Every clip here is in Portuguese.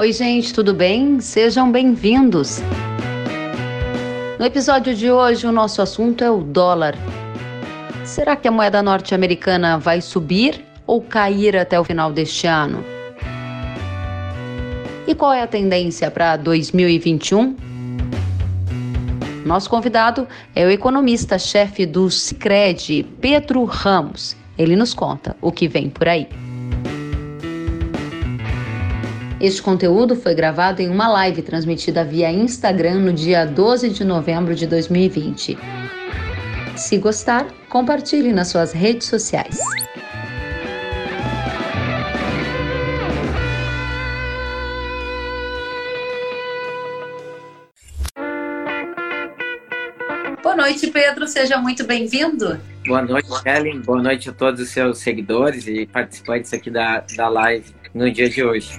Oi, gente, tudo bem? Sejam bem-vindos. No episódio de hoje, o nosso assunto é o dólar. Será que a moeda norte-americana vai subir ou cair até o final deste ano? E qual é a tendência para 2021? Nosso convidado é o economista-chefe do Sicredi, Pedro Ramos. Ele nos conta o que vem por aí. Este conteúdo foi gravado em uma live transmitida via Instagram no dia 12 de novembro de 2020. Se gostar, compartilhe nas suas redes sociais. Boa noite, Pedro. Seja muito bem-vindo. Boa noite, Ellen. Boa noite a todos os seus seguidores e participantes aqui da, da live no dia de hoje.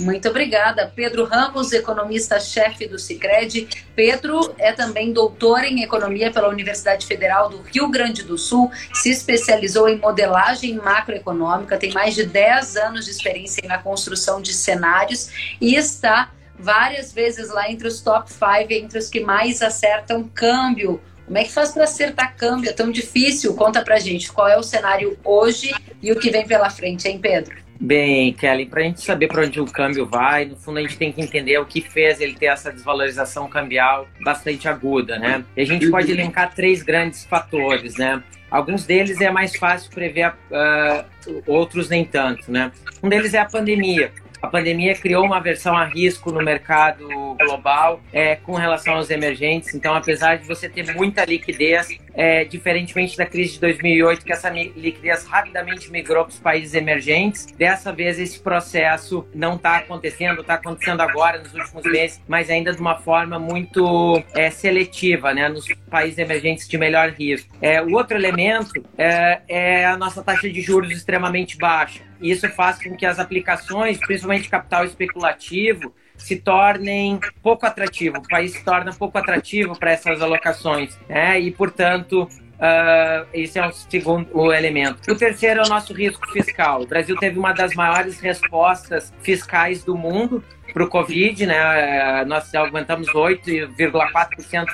Muito obrigada. Pedro Ramos, economista-chefe do Cicred. Pedro é também doutor em economia pela Universidade Federal do Rio Grande do Sul, se especializou em modelagem macroeconômica, tem mais de 10 anos de experiência na construção de cenários e está várias vezes lá entre os top 5, entre os que mais acertam câmbio. Como é que faz para acertar câmbio? É tão difícil? Conta pra gente qual é o cenário hoje e o que vem pela frente, hein, Pedro? Bem, Kelly, para a gente saber para onde o câmbio vai, no fundo a gente tem que entender o que fez ele ter essa desvalorização cambial bastante aguda, né? E a gente pode elencar três grandes fatores, né? Alguns deles é mais fácil prever, uh, outros nem tanto, né? Um deles é a pandemia. A pandemia criou uma versão a risco no mercado global é, com relação aos emergentes. Então, apesar de você ter muita liquidez, é, diferentemente da crise de 2008, que essa liquidez rapidamente migrou para os países emergentes, dessa vez esse processo não está acontecendo, está acontecendo agora, nos últimos meses, mas ainda de uma forma muito é, seletiva, né, nos países emergentes de melhor risco. É, o outro elemento é, é a nossa taxa de juros extremamente baixa. Isso faz com que as aplicações, principalmente capital especulativo, se tornem pouco atrativo, o país se torna pouco atrativo para essas alocações, né? E, portanto, Uh, esse é o segundo o elemento. O terceiro é o nosso risco fiscal. O Brasil teve uma das maiores respostas fiscais do mundo para o Covid, né? Nós aumentamos 8,4%,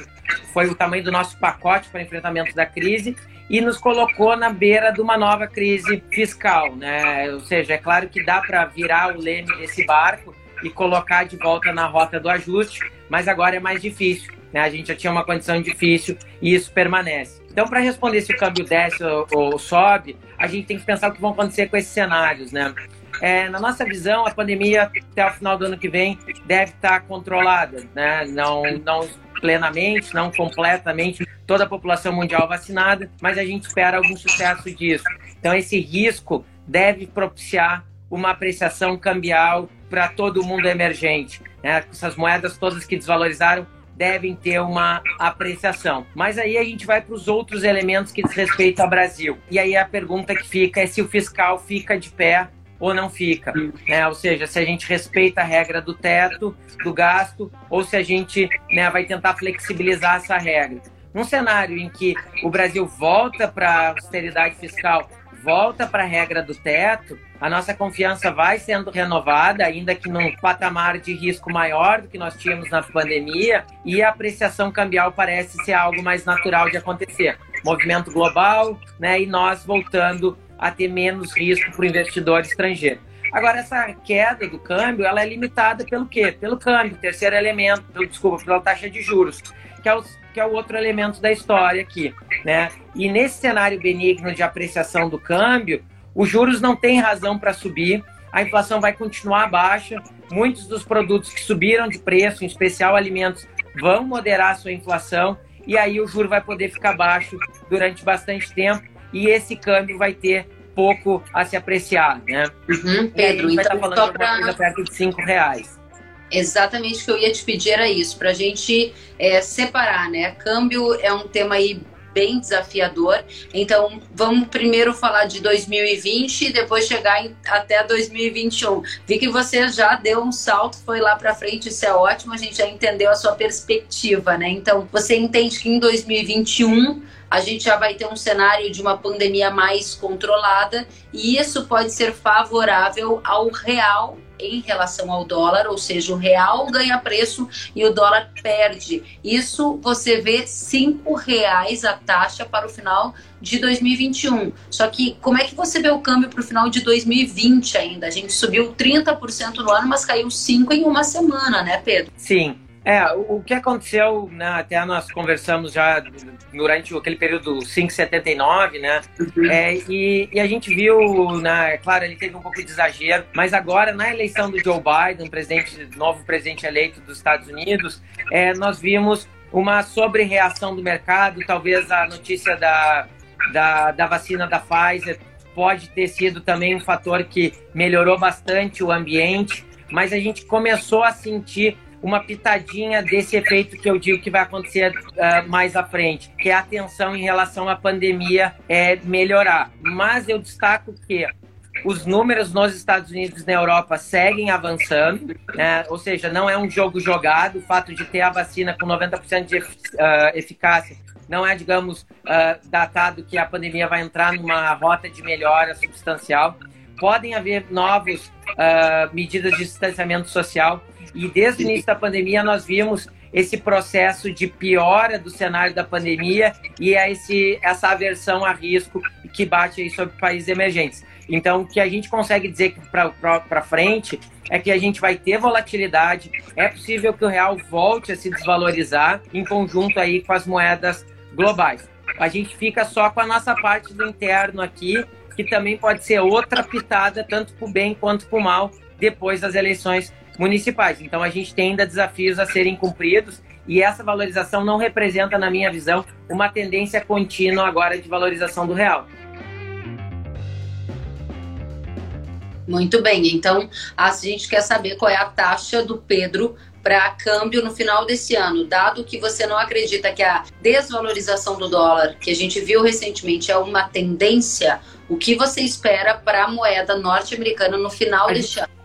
foi o tamanho do nosso pacote para enfrentamento da crise e nos colocou na beira de uma nova crise fiscal, né? Ou seja, é claro que dá para virar o leme desse barco e colocar de volta na rota do ajuste, mas agora é mais difícil. Né? A gente já tinha uma condição difícil e isso permanece. Então, para responder se o câmbio desce ou, ou, sobe, a gente tem que pensar o que vão acontecer com esses cenários. Né? É, na nossa visão, a pandemia até o final do ano que vem deve estar controlada, né? não, não plenamente, não completamente, toda a população mundial vacinada, mas a gente espera algum sucesso disso. Então, esse risco deve propiciar uma apreciação cambial para todo mundo emergente. Né? Essas moedas todas que desvalorizaram devem ter uma apreciação. Mas aí a gente vai para os outros elementos que diz respeito ao Brasil. E aí a pergunta que fica é se o fiscal fica de pé ou não fica. Né? Ou seja, se a gente respeita a regra do teto, do gasto, ou se a gente né, vai tentar flexibilizar essa regra. Num cenário em que o Brasil volta para a austeridade fiscal volta para a regra do teto, a nossa confiança vai sendo renovada, ainda que num patamar de risco maior do que nós tínhamos na pandemia, e a apreciação cambial parece ser algo mais natural de acontecer. Movimento global, né, e nós voltando a ter menos risco para o investidor estrangeiro. Agora, essa queda do câmbio, ela é limitada pelo quê? Pelo câmbio, terceiro elemento, desculpa, pela taxa de juros, que é os que é o outro elemento da história aqui, né? E nesse cenário benigno de apreciação do câmbio, os juros não têm razão para subir, a inflação vai continuar baixa, muitos dos produtos que subiram de preço, em especial alimentos, vão moderar sua inflação e aí o juro vai poder ficar baixo durante bastante tempo e esse câmbio vai ter pouco a se apreciar, né? Uhum, Pedro, vai então, estar falando de uma coisa perto de cinco reais. Exatamente o que eu ia te pedir era isso, para a gente é, separar, né? Câmbio é um tema aí bem desafiador. Então, vamos primeiro falar de 2020 e depois chegar em, até 2021. Vi que você já deu um salto, foi lá para frente, isso é ótimo, a gente já entendeu a sua perspectiva, né? Então, você entende que em 2021 a gente já vai ter um cenário de uma pandemia mais controlada e isso pode ser favorável ao real em relação ao dólar, ou seja, o real ganha preço e o dólar perde. Isso você vê cinco reais a taxa para o final de 2021. Só que como é que você vê o câmbio para o final de 2020 ainda? A gente subiu 30% no ano, mas caiu 5% em uma semana, né, Pedro? Sim. É, o que aconteceu, né, até nós conversamos já durante aquele período 5,79, né? Uhum. É, e, e, a gente viu, né, claro, ele teve um pouco de exagero, mas agora na eleição do Joe Biden, presidente, novo presidente eleito dos Estados Unidos, é, nós vimos uma sobre-reação do mercado, talvez a notícia da, da, da vacina da Pfizer pode ter sido também um fator que melhorou bastante o ambiente, mas a gente começou a sentir uma pitadinha desse efeito que eu digo que vai acontecer uh, mais à frente, que é a atenção em relação à pandemia é melhorar. Mas eu destaco que os números nos Estados Unidos e na Europa seguem avançando, né? ou seja, não é um jogo jogado. O fato de ter a vacina com 90% de uh, eficácia não é, digamos, uh, datado que a pandemia vai entrar numa rota de melhora substancial. Podem haver novas uh, medidas de distanciamento social e desde o início da pandemia nós vimos esse processo de piora do cenário da pandemia e é esse, essa aversão a risco que bate aí sobre países emergentes. Então, o que a gente consegue dizer para frente é que a gente vai ter volatilidade, é possível que o real volte a se desvalorizar em conjunto aí com as moedas globais. A gente fica só com a nossa parte do interno aqui, que também pode ser outra pitada, tanto para o bem quanto para o mal, depois das eleições municipais. Então a gente tem ainda desafios a serem cumpridos e essa valorização não representa, na minha visão, uma tendência contínua agora de valorização do real. Muito bem, então a gente quer saber qual é a taxa do Pedro para câmbio no final desse ano, dado que você não acredita que a desvalorização do dólar, que a gente viu recentemente, é uma tendência, o que você espera para a moeda norte-americana no final a deste gente, ano?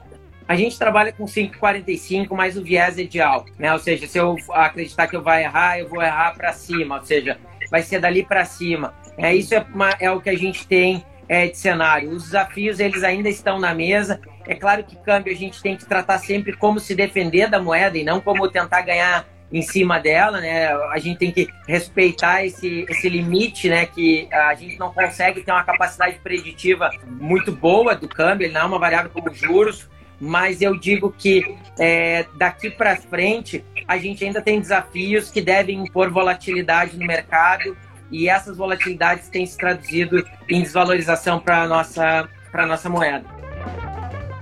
A gente trabalha com 5,45, mas o viés é de alto, né? Ou seja, se eu acreditar que eu vou errar, eu vou errar para cima, ou seja, vai ser dali para cima. É, isso é, uma, é o que a gente tem é, de cenário. Os desafios, eles ainda estão na mesa. É claro que câmbio a gente tem que tratar sempre como se defender da moeda e não como tentar ganhar em cima dela, né? A gente tem que respeitar esse, esse limite, né? Que a gente não consegue ter uma capacidade preditiva muito boa do câmbio, ele não é uma variável como juros, mas eu digo que é, daqui para frente a gente ainda tem desafios que devem impor volatilidade no mercado e essas volatilidades têm se traduzido em desvalorização para a nossa, nossa moeda.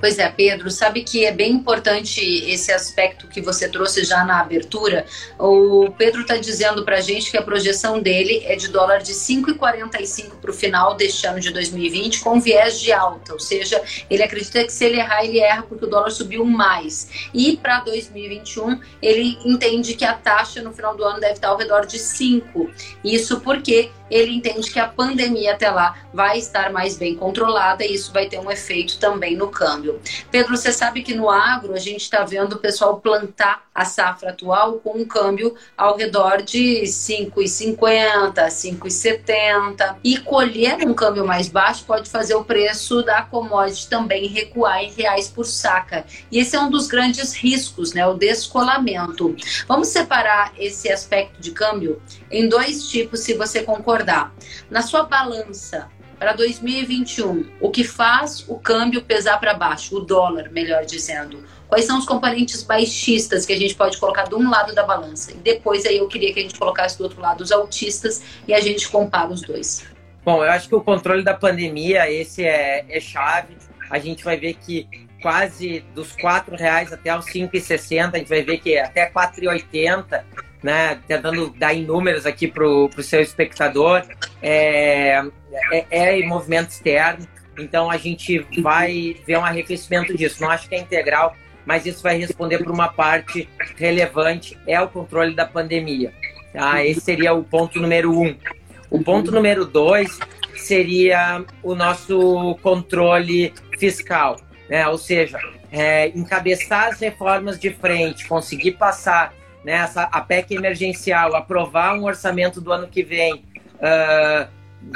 Pois é, Pedro, sabe que é bem importante esse aspecto que você trouxe já na abertura. O Pedro está dizendo para a gente que a projeção dele é de dólar de 5,45 para o final deste ano de 2020, com viés de alta, ou seja, ele acredita que se ele errar, ele erra porque o dólar subiu mais. E para 2021, ele entende que a taxa no final do ano deve estar ao redor de 5. Isso porque ele entende que a pandemia até lá vai estar mais bem controlada e isso vai ter um efeito também no câmbio. Pedro, você sabe que no agro a gente está vendo o pessoal plantar a safra atual com um câmbio ao redor de 5,50, 5,70 e colher um câmbio mais baixo pode fazer o preço da commodity também recuar em reais por saca. E esse é um dos grandes riscos, né, o descolamento. Vamos separar esse aspecto de câmbio em dois tipos, se você concordar. Na sua balança para 2021, o que faz o câmbio pesar para baixo, o dólar, melhor dizendo? Quais são os componentes baixistas que a gente pode colocar de um lado da balança? E depois aí eu queria que a gente colocasse do outro lado os altistas e a gente compara os dois. Bom, eu acho que o controle da pandemia, esse é, é chave. A gente vai ver que quase dos R$ reais até os 5,60, a gente vai ver que até R$ 4,80 né, tentando dar em números aqui para o seu espectador, é, é, é movimento externo, então a gente vai ver um arrefecimento disso. Não acho que é integral, mas isso vai responder por uma parte relevante, é o controle da pandemia. Tá? Esse seria o ponto número um. O ponto número dois seria o nosso controle fiscal, né? ou seja, é, encabeçar as reformas de frente, conseguir passar nessa a PEC emergencial, aprovar um orçamento do ano que vem, uh,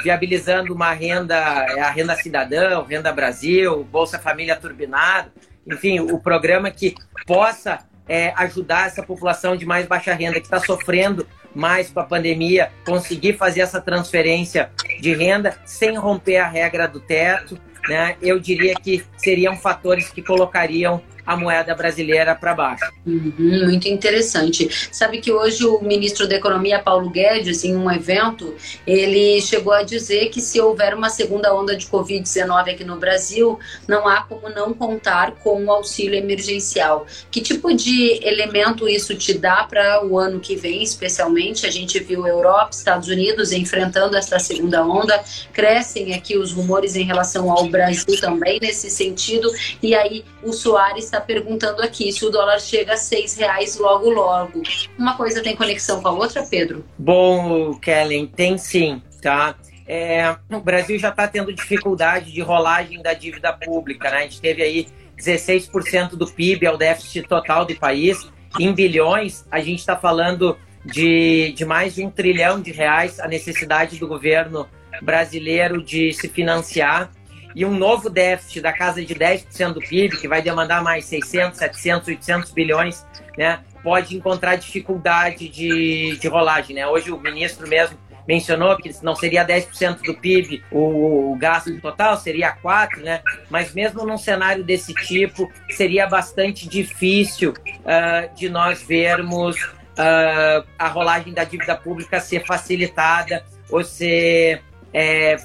viabilizando uma renda, é a renda cidadã, renda Brasil, Bolsa Família turbinado, enfim, o programa que possa é, ajudar essa população de mais baixa renda que está sofrendo mais com a pandemia, conseguir fazer essa transferência de renda sem romper a regra do teto, né? Eu diria que seriam fatores que colocariam a moeda brasileira para baixo. Uhum, muito interessante. Sabe que hoje o ministro da Economia, Paulo Guedes, em um evento, ele chegou a dizer que se houver uma segunda onda de Covid-19 aqui no Brasil, não há como não contar com o auxílio emergencial. Que tipo de elemento isso te dá para o ano que vem, especialmente? A gente viu Europa, Estados Unidos enfrentando essa segunda onda, crescem aqui os rumores em relação ao Brasil também nesse sentido, e aí o Soares está está perguntando aqui se o dólar chega a seis reais logo logo. Uma coisa tem conexão com a outra, Pedro? Bom, Kellen, tem sim, tá? É, o Brasil já está tendo dificuldade de rolagem da dívida pública, né? A gente teve aí 16% do PIB, é o déficit total do país. Em bilhões, a gente está falando de, de mais de um trilhão de reais a necessidade do governo brasileiro de se financiar e um novo déficit da casa de 10% do PIB, que vai demandar mais 600, 700, 800 bilhões, né, pode encontrar dificuldade de, de rolagem. Né? Hoje o ministro mesmo mencionou que não seria 10% do PIB o, o, gasto total, seria 4%, né? mas mesmo num cenário desse tipo, seria bastante difícil uh, de nós vermos uh, a rolagem da dívida pública ser facilitada ou ser, é,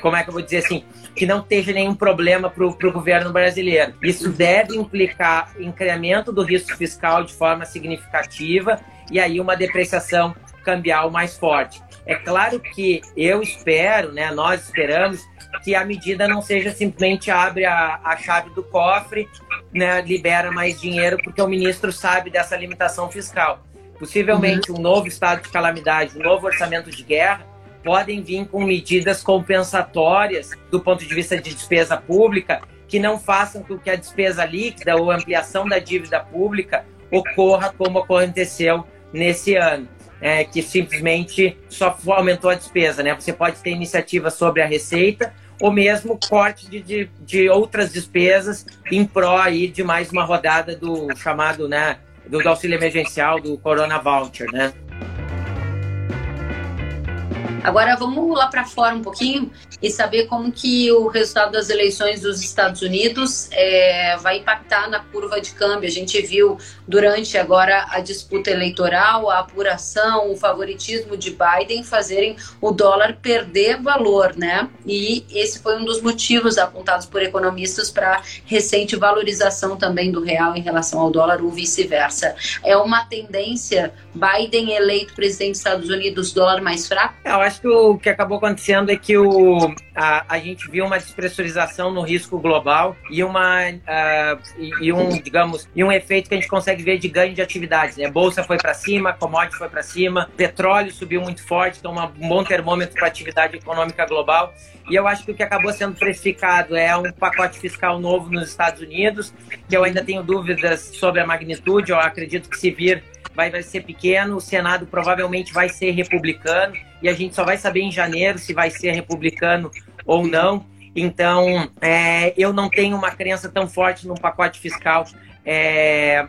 como é que eu vou dizer assim, que não esteja nenhum problema para o governo brasileiro. Isso deve implicar incremento do risco fiscal de forma significativa e aí uma depreciação cambial mais forte. É claro que eu espero, né, nós esperamos que a medida não seja simplesmente abre a, a chave do cofre, né, libera mais dinheiro, porque o ministro sabe dessa limitação fiscal. Possivelmente uhum. um novo estado de calamidade, um novo orçamento de guerra, podem vir com medidas compensatórias do ponto de vista de despesa pública que não façam com que a despesa líquida ou ampliação da dívida pública ocorra como aconteceu nesse ano. É, que simplesmente só aumentou a despesa, né? Você pode ter iniciativas sobre a receita ou mesmo corte de, de, de outras despesas em pró aí de mais uma rodada do chamado, né, do, do auxílio emergencial, do Corona Voucher, né? Agora vamos lá para fora um pouquinho e saber como que o resultado das eleições dos Estados Unidos é, vai impactar na curva de câmbio. A gente viu durante agora a disputa eleitoral, a apuração, o favoritismo de Biden fazerem o dólar perder valor, né? E esse foi um dos motivos apontados por economistas para recente valorização também do real em relação ao dólar ou vice-versa. É uma tendência Biden eleito presidente dos Estados Unidos, dólar mais fraco? Eu acho que o que acabou acontecendo é que o, a, a gente viu uma despressurização no risco global e uma uh, e, e, um digamos e um efeito que a gente consegue ver de ganho de atividades. Né? Bolsa foi para cima, commodity foi para cima, petróleo subiu muito forte, então uma, um bom termômetro para atividade econômica global. E eu acho que o que acabou sendo precificado é um pacote fiscal novo nos Estados Unidos, que eu ainda tenho dúvidas sobre a magnitude. Eu acredito que se vir vai, vai ser pequeno, o Senado provavelmente vai ser republicano, e a gente só vai saber em janeiro se vai ser republicano ou não. Então, é, eu não tenho uma crença tão forte no pacote fiscal é,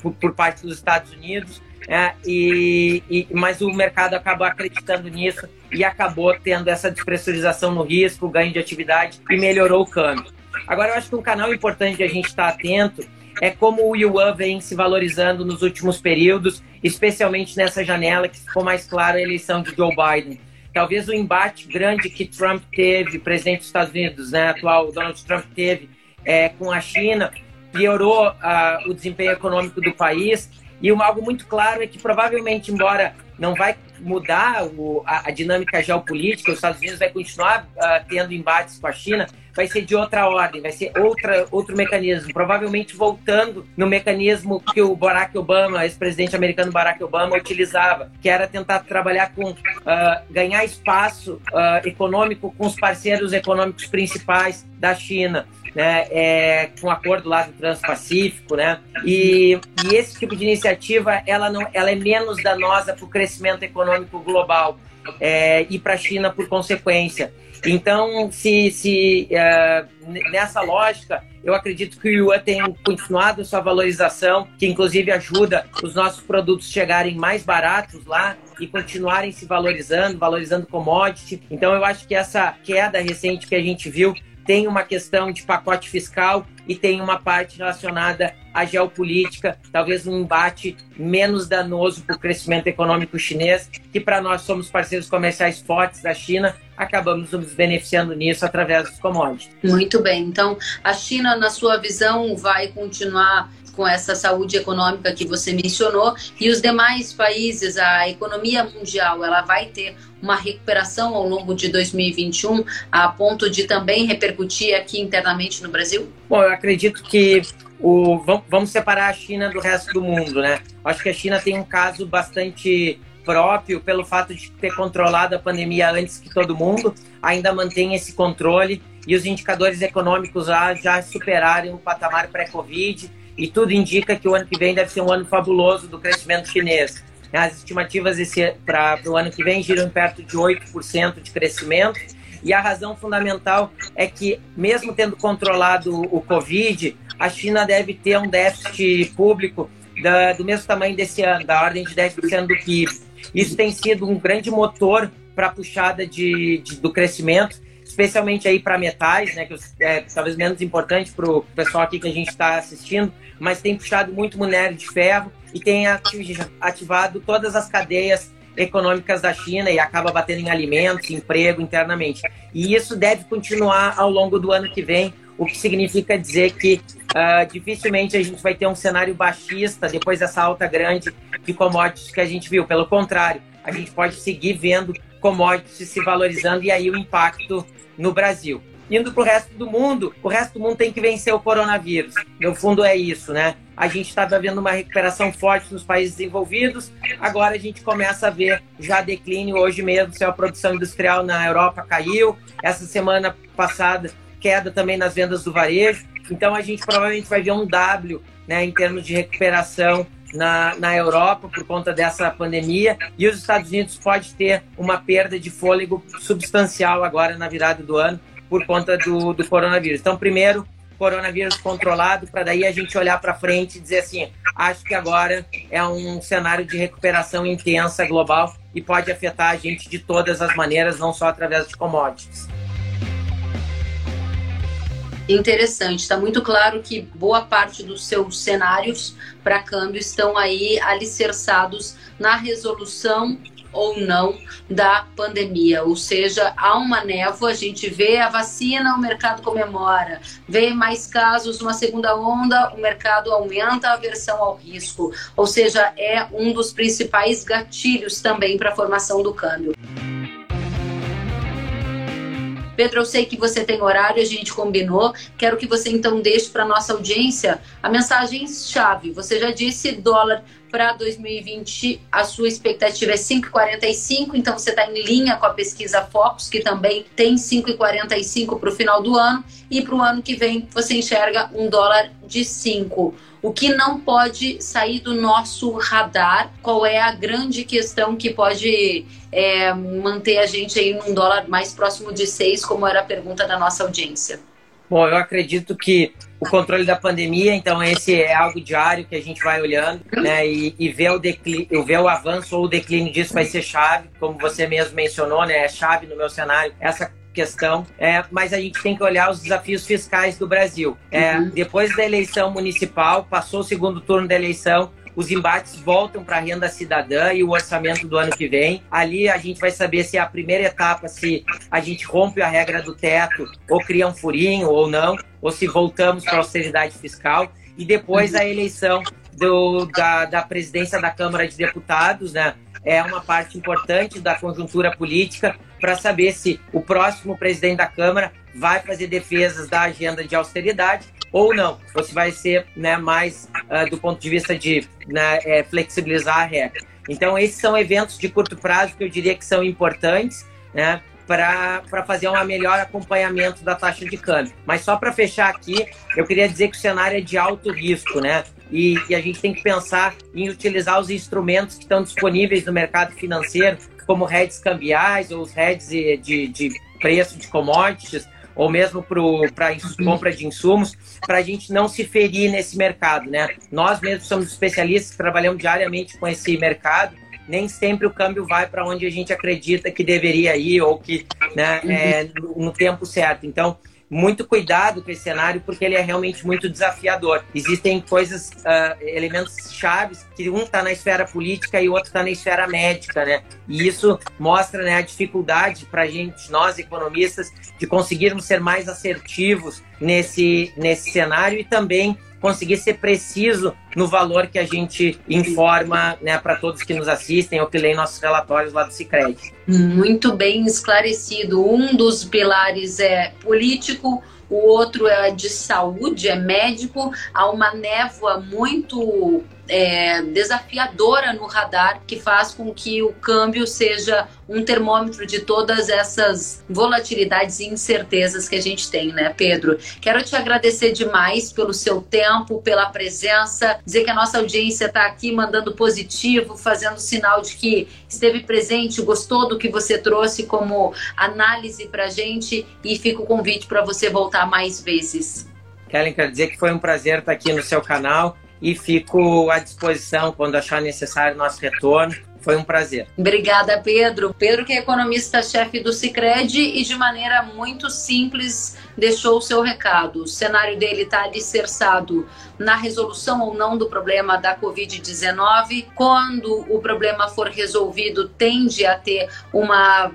por, por, parte dos Estados Unidos, é, e, e, mas o mercado acabou acreditando nisso e acabou tendo essa despressurização no risco, ganho de atividade e melhorou o câmbio. Agora, eu acho que um canal importante de a gente estar atento é como o yuan vem se valorizando nos últimos períodos, especialmente nessa janela que ficou mais clara a eleição de Joe Biden. Talvez o embate grande que Trump teve, presidente dos Estados Unidos, né, atual Donald Trump teve é, com a China, piorou uh, o desempenho econômico do país. E uma, algo muito claro é que provavelmente, embora não vai mudar o, a, a, dinâmica geopolítica, os Estados Unidos vai continuar uh, tendo embates com a China, vai ser de outra ordem, vai ser outra, outro mecanismo, provavelmente voltando no mecanismo que o Barack Obama, ex-presidente americano Barack Obama, utilizava, que era tentar trabalhar com, uh, ganhar espaço uh, econômico com os parceiros econômicos principais da China né, é, com um acordo lá do Transpacífico, né? E, e, esse tipo de iniciativa, ela não, ela é menos danosa para o crescimento econômico global, é, ir para a China por consequência. Então, se, se uh, nessa lógica, eu acredito que o Yuan tem continuado sua valorização, que inclusive ajuda os nossos produtos chegarem mais baratos lá e continuarem se valorizando, valorizando commodity. Então, eu acho que essa queda recente que a gente viu tem uma questão de pacote fiscal e tem uma parte relacionada à geopolítica, talvez um embate menos danoso para o crescimento econômico chinês, que para nós somos parceiros comerciais fortes da China, acabamos nos beneficiando nisso através dos commodities. Muito bem. Então, a China, na sua visão, vai continuar com essa saúde econômica que você mencionou e os demais países, a economia mundial, ela vai ter uma recuperação ao longo de 2021 a ponto de também repercutir aqui internamente no Brasil? Bom, eu acredito que o, vamos separar a China do resto do mundo, né? Acho que a China tem um caso bastante próprio pelo fato de ter controlado a pandemia antes que todo mundo, ainda mantém esse controle e os indicadores econômicos lá já superaram o patamar pré-Covid e tudo indica que o ano que vem deve ser um ano fabuloso do crescimento chinês. As estimativas para o ano que vem giram perto de 8% de crescimento. E a razão fundamental é que, mesmo tendo controlado o Covid, a China deve ter um déficit público da, do mesmo tamanho desse ano, da ordem de 10% do PIB. Isso tem sido um grande motor para a puxada de, de, do crescimento especialmente aí para metais, né, que é talvez menos importante para o pessoal aqui que a gente está assistindo, mas tem puxado muito minério de ferro e tem ativado todas as cadeias econômicas da China e acaba batendo em alimentos, emprego internamente. E isso deve continuar ao longo do ano que vem, o que significa dizer que uh, dificilmente a gente vai ter um cenário baixista depois dessa alta grande de commodities que a gente viu. Pelo contrário, a gente pode seguir vendo commodities se valorizando e aí o impacto no Brasil. Indo para o resto do mundo, o resto do mundo tem que vencer o coronavírus. No fundo é isso, né? A gente estava vendo uma recuperação forte nos países desenvolvidos, agora a gente começa a ver já declínio. Hoje mesmo, a produção industrial na Europa caiu. Essa semana passada, queda também nas vendas do varejo. Então a gente provavelmente vai ver um W né, em termos de recuperação na, na Europa por conta dessa pandemia e os Estados Unidos pode ter uma perda de fôlego substancial agora na virada do ano por conta do, do coronavírus. Então, primeiro, coronavírus controlado, para daí a gente olhar para frente e dizer assim: acho que agora é um cenário de recuperação intensa global e pode afetar a gente de todas as maneiras, não só através de commodities. Interessante, está muito claro que boa parte dos seus cenários para câmbio estão aí alicerçados na resolução ou não da pandemia, ou seja, há uma névoa, a gente vê a vacina, o mercado comemora, vê mais casos, uma segunda onda, o mercado aumenta a aversão ao risco, ou seja, é um dos principais gatilhos também para a formação do câmbio. Pedro, eu sei que você tem horário, a gente combinou. Quero que você então deixe para nossa audiência a mensagem chave. Você já disse dólar para 2020 a sua expectativa é 5,45, então você está em linha com a pesquisa Focus, que também tem 5,45 para o final do ano, e para o ano que vem você enxerga um dólar de 5. O que não pode sair do nosso radar? Qual é a grande questão que pode é, manter a gente aí num dólar mais próximo de 6, como era a pergunta da nossa audiência? Bom, eu acredito que o controle da pandemia, então esse é algo diário que a gente vai olhando, né? E, e ver, o declínio, ver o avanço ou o declínio disso vai ser chave, como você mesmo mencionou, né? É chave no meu cenário. Essa questão, é, mas a gente tem que olhar os desafios fiscais do Brasil. É, uhum. Depois da eleição municipal, passou o segundo turno da eleição, os embates voltam para a renda cidadã e o orçamento do ano que vem. Ali a gente vai saber se é a primeira etapa, se a gente rompe a regra do teto ou cria um furinho ou não, ou se voltamos para a austeridade fiscal. E depois a eleição do, da, da presidência da Câmara de Deputados, né? É uma parte importante da conjuntura política para saber se o próximo presidente da Câmara vai fazer defesas da agenda de austeridade ou não. Se vai ser né, mais uh, do ponto de vista de né, é, flexibilizar a regra. Então, esses são eventos de curto prazo que eu diria que são importantes, né? para fazer um melhor acompanhamento da taxa de câmbio. Mas só para fechar aqui, eu queria dizer que o cenário é de alto risco, né? E, e, a gente tem que pensar em utilizar os instrumentos que estão disponíveis no mercado financeiro, como hedges cambiais ou os hedges de, de preço de commodities, ou mesmo para compra de insumos, para a gente não se ferir nesse mercado. Né? Nós mesmos somos especialistas, trabalhamos diariamente com esse mercado, nem sempre o câmbio vai para onde a gente acredita que deveria ir ou que né, é, no tempo certo. Então, muito cuidado com esse cenário porque ele é realmente muito desafiador. Existem coisas, uh, elementos chaves que um está na esfera política e o outro está na esfera médica, né? E isso mostra né, a dificuldade para a gente, nós economistas, de conseguirmos ser mais assertivos nesse, nesse cenário e também conseguir ser preciso no valor que a gente informa né, para todos que nos assistem ou que leem nossos relatórios lá do Cicred. Muito bem esclarecido. Um dos pilares é político, o outro é de saúde, é médico. Há uma névoa muito é, desafiadora no radar que faz com que o câmbio seja um termômetro de todas essas volatilidades e incertezas que a gente tem, né, Pedro? Quero te agradecer demais pelo seu tempo, pela presença, dizer que a nossa audiência está aqui mandando positivo, fazendo sinal de que esteve presente, gostou do que você trouxe como análise para gente e fica o convite para você voltar mais vezes. Kellen, quero dizer que foi um prazer estar aqui no seu canal e fico à disposição quando achar necessário nosso retorno. Foi um prazer. Obrigada, Pedro. Pedro, que é economista-chefe do Cicred e de maneira muito simples deixou o seu recado. O cenário dele está alicerçado na resolução ou não do problema da Covid-19. Quando o problema for resolvido, tende a ter uma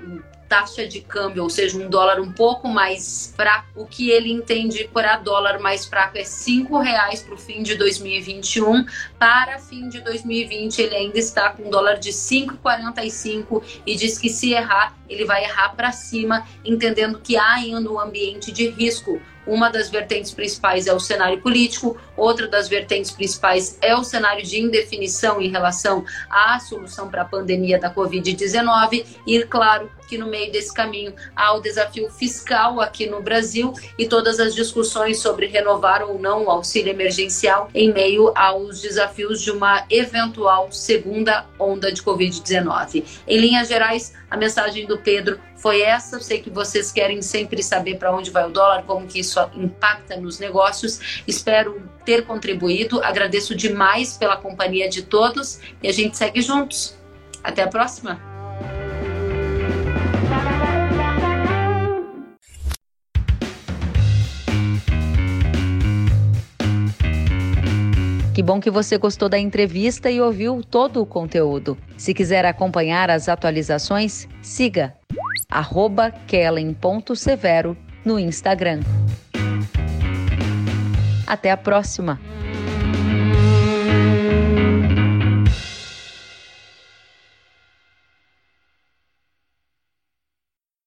taxa de câmbio, ou seja, um dólar um pouco mais fraco, o que ele entende por a dólar mais fraco é cinco reais para o fim de 2021. Para fim de 2020, ele ainda está com um dólar de 5,45 e diz que se errar, ele vai errar para cima, entendendo que há ainda um ambiente de risco uma das vertentes principais é o cenário político, outra das vertentes principais é o cenário de indefinição em relação à solução para a pandemia da Covid-19 e, claro, que no meio desse caminho há o desafio fiscal aqui no Brasil e todas as discussões sobre renovar ou não o auxílio emergencial em meio aos desafios de uma eventual segunda onda de Covid-19. Em linhas gerais, a mensagem do Pedro foi essa. Eu sei que vocês querem sempre saber para onde vai o dólar, como que isso impacta nos negócios. Espero ter contribuído. Agradeço demais pela companhia de todos e a gente segue juntos. Até a próxima. Que bom que você gostou da entrevista e ouviu todo o conteúdo. Se quiser acompanhar as atualizações, siga kellen.severo no Instagram. Até a próxima!